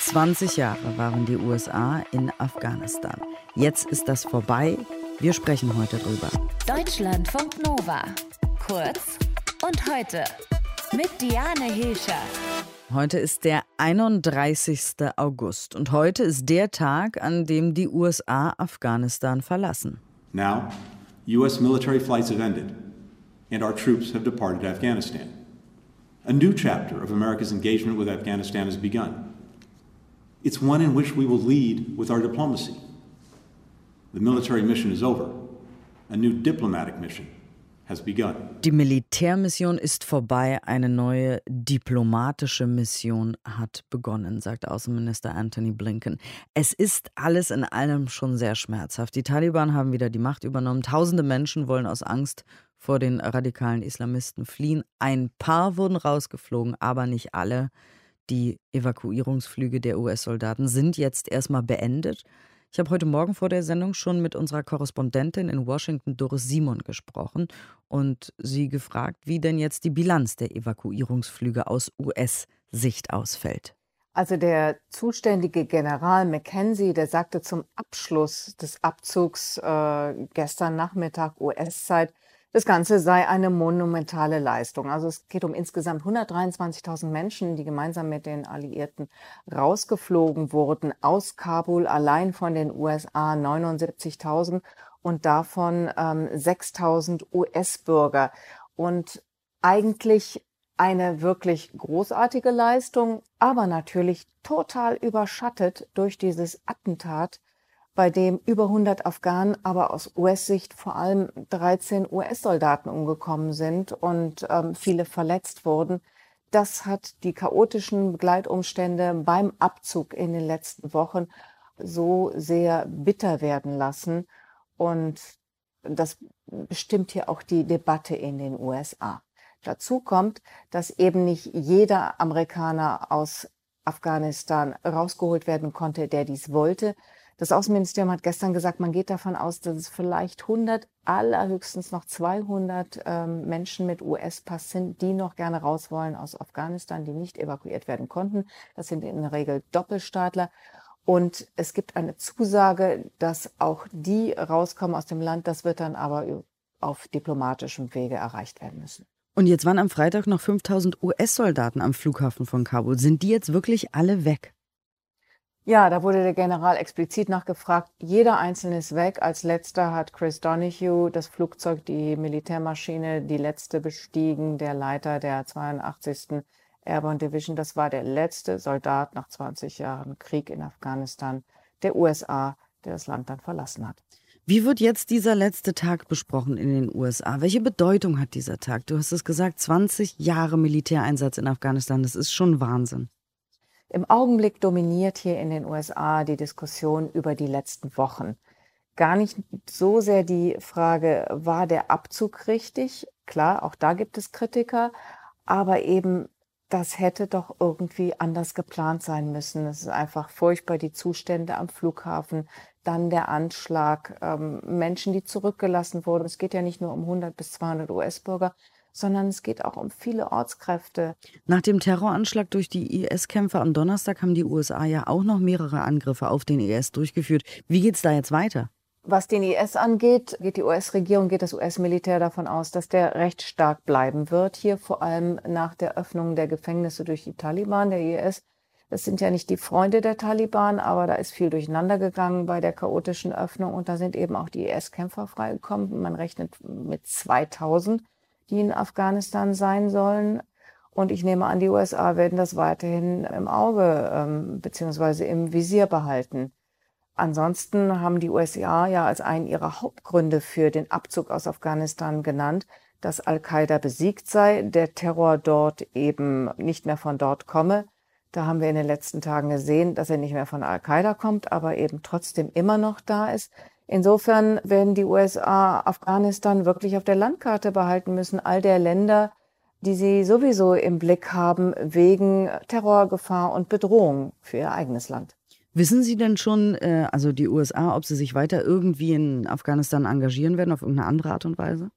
20 Jahre waren die USA in Afghanistan. Jetzt ist das vorbei. Wir sprechen heute drüber. Deutschlandfunk Nova. Kurz und heute mit Diane Hilscher. Heute ist der 31. August und heute ist der Tag, an dem die USA Afghanistan verlassen. Now, US military flights have ended and our troops have departed Afghanistan. A new chapter of America's engagement with Afghanistan has begun. It's one in which we will lead with our diplomacy. The military mission is over. A new diplomatic mission has begun. Die Militärmission ist vorbei, eine neue diplomatische Mission hat begonnen, sagt Außenminister Anthony Blinken. Es ist alles in allem schon sehr schmerzhaft. Die Taliban haben wieder die Macht übernommen. Tausende Menschen wollen aus Angst vor den radikalen Islamisten fliehen. Ein paar wurden rausgeflogen, aber nicht alle. Die Evakuierungsflüge der US-Soldaten sind jetzt erstmal beendet. Ich habe heute Morgen vor der Sendung schon mit unserer Korrespondentin in Washington, Doris Simon, gesprochen und sie gefragt, wie denn jetzt die Bilanz der Evakuierungsflüge aus US-Sicht ausfällt. Also der zuständige General McKenzie, der sagte zum Abschluss des Abzugs äh, gestern Nachmittag US-Zeit, das Ganze sei eine monumentale Leistung. Also es geht um insgesamt 123.000 Menschen, die gemeinsam mit den Alliierten rausgeflogen wurden aus Kabul, allein von den USA 79.000 und davon ähm, 6.000 US-Bürger. Und eigentlich eine wirklich großartige Leistung, aber natürlich total überschattet durch dieses Attentat bei dem über 100 Afghanen, aber aus US-Sicht vor allem 13 US-Soldaten umgekommen sind und ähm, viele verletzt wurden. Das hat die chaotischen Begleitumstände beim Abzug in den letzten Wochen so sehr bitter werden lassen. Und das bestimmt hier auch die Debatte in den USA. Dazu kommt, dass eben nicht jeder Amerikaner aus Afghanistan rausgeholt werden konnte, der dies wollte, das Außenministerium hat gestern gesagt, man geht davon aus, dass es vielleicht 100, allerhöchstens noch 200 ähm, Menschen mit US-Pass sind, die noch gerne raus wollen aus Afghanistan, die nicht evakuiert werden konnten. Das sind in der Regel Doppelstaatler. Und es gibt eine Zusage, dass auch die rauskommen aus dem Land. Das wird dann aber auf diplomatischem Wege erreicht werden müssen. Und jetzt waren am Freitag noch 5000 US-Soldaten am Flughafen von Kabul. Sind die jetzt wirklich alle weg? Ja, da wurde der General explizit nachgefragt. Jeder Einzelne ist weg. Als letzter hat Chris Donahue das Flugzeug, die Militärmaschine, die letzte bestiegen, der Leiter der 82. Airborne Division. Das war der letzte Soldat nach 20 Jahren Krieg in Afghanistan der USA, der das Land dann verlassen hat. Wie wird jetzt dieser letzte Tag besprochen in den USA? Welche Bedeutung hat dieser Tag? Du hast es gesagt, 20 Jahre Militäreinsatz in Afghanistan. Das ist schon Wahnsinn. Im Augenblick dominiert hier in den USA die Diskussion über die letzten Wochen. Gar nicht so sehr die Frage, war der Abzug richtig? Klar, auch da gibt es Kritiker, aber eben, das hätte doch irgendwie anders geplant sein müssen. Es ist einfach furchtbar, die Zustände am Flughafen, dann der Anschlag, ähm, Menschen, die zurückgelassen wurden. Es geht ja nicht nur um 100 bis 200 US-Bürger, sondern es geht auch um viele Ortskräfte. Nach dem Terroranschlag durch die IS-Kämpfer am Donnerstag haben die USA ja auch noch mehrere Angriffe auf den IS durchgeführt. Wie geht es da jetzt weiter? Was den IS angeht, geht die US-Regierung, geht das US-Militär davon aus, dass der recht stark bleiben wird. Hier vor allem nach der Öffnung der Gefängnisse durch die Taliban, der IS. Das sind ja nicht die Freunde der Taliban, aber da ist viel durcheinander gegangen bei der chaotischen Öffnung und da sind eben auch die IS-Kämpfer freigekommen. Man rechnet mit 2000 die in Afghanistan sein sollen. Und ich nehme an, die USA werden das weiterhin im Auge ähm, beziehungsweise im Visier behalten. Ansonsten haben die USA ja als einen ihrer Hauptgründe für den Abzug aus Afghanistan genannt, dass Al-Qaida besiegt sei, der Terror dort eben nicht mehr von dort komme. Da haben wir in den letzten Tagen gesehen, dass er nicht mehr von Al-Qaida kommt, aber eben trotzdem immer noch da ist. Insofern werden die USA Afghanistan wirklich auf der Landkarte behalten müssen, all der Länder, die sie sowieso im Blick haben wegen Terrorgefahr und Bedrohung für ihr eigenes Land. Wissen Sie denn schon, äh, also die USA, ob sie sich weiter irgendwie in Afghanistan engagieren werden, auf irgendeine andere Art und Weise?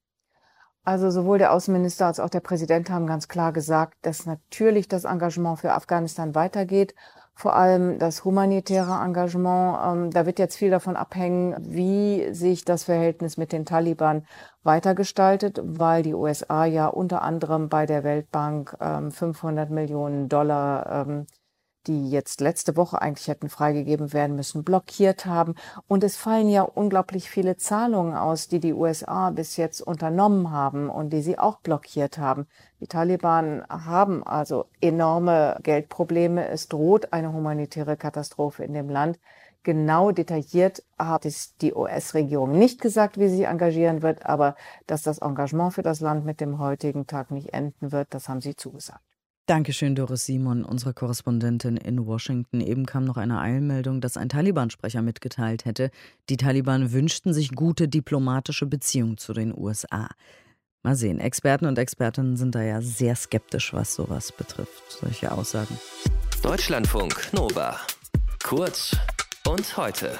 Also sowohl der Außenminister als auch der Präsident haben ganz klar gesagt, dass natürlich das Engagement für Afghanistan weitergeht vor allem das humanitäre Engagement. Ähm, da wird jetzt viel davon abhängen, wie sich das Verhältnis mit den Taliban weitergestaltet, weil die USA ja unter anderem bei der Weltbank ähm, 500 Millionen Dollar ähm, die jetzt letzte Woche eigentlich hätten freigegeben werden müssen, blockiert haben. Und es fallen ja unglaublich viele Zahlungen aus, die die USA bis jetzt unternommen haben und die sie auch blockiert haben. Die Taliban haben also enorme Geldprobleme. Es droht eine humanitäre Katastrophe in dem Land. Genau detailliert hat es die US-Regierung nicht gesagt, wie sie engagieren wird, aber dass das Engagement für das Land mit dem heutigen Tag nicht enden wird, das haben sie zugesagt. Dankeschön, Doris Simon, unsere Korrespondentin in Washington. Eben kam noch eine Eilmeldung, dass ein Taliban-Sprecher mitgeteilt hätte, die Taliban wünschten sich gute diplomatische Beziehungen zu den USA. Mal sehen, Experten und Expertinnen sind da ja sehr skeptisch, was sowas betrifft, solche Aussagen. Deutschlandfunk Nova. Kurz und heute.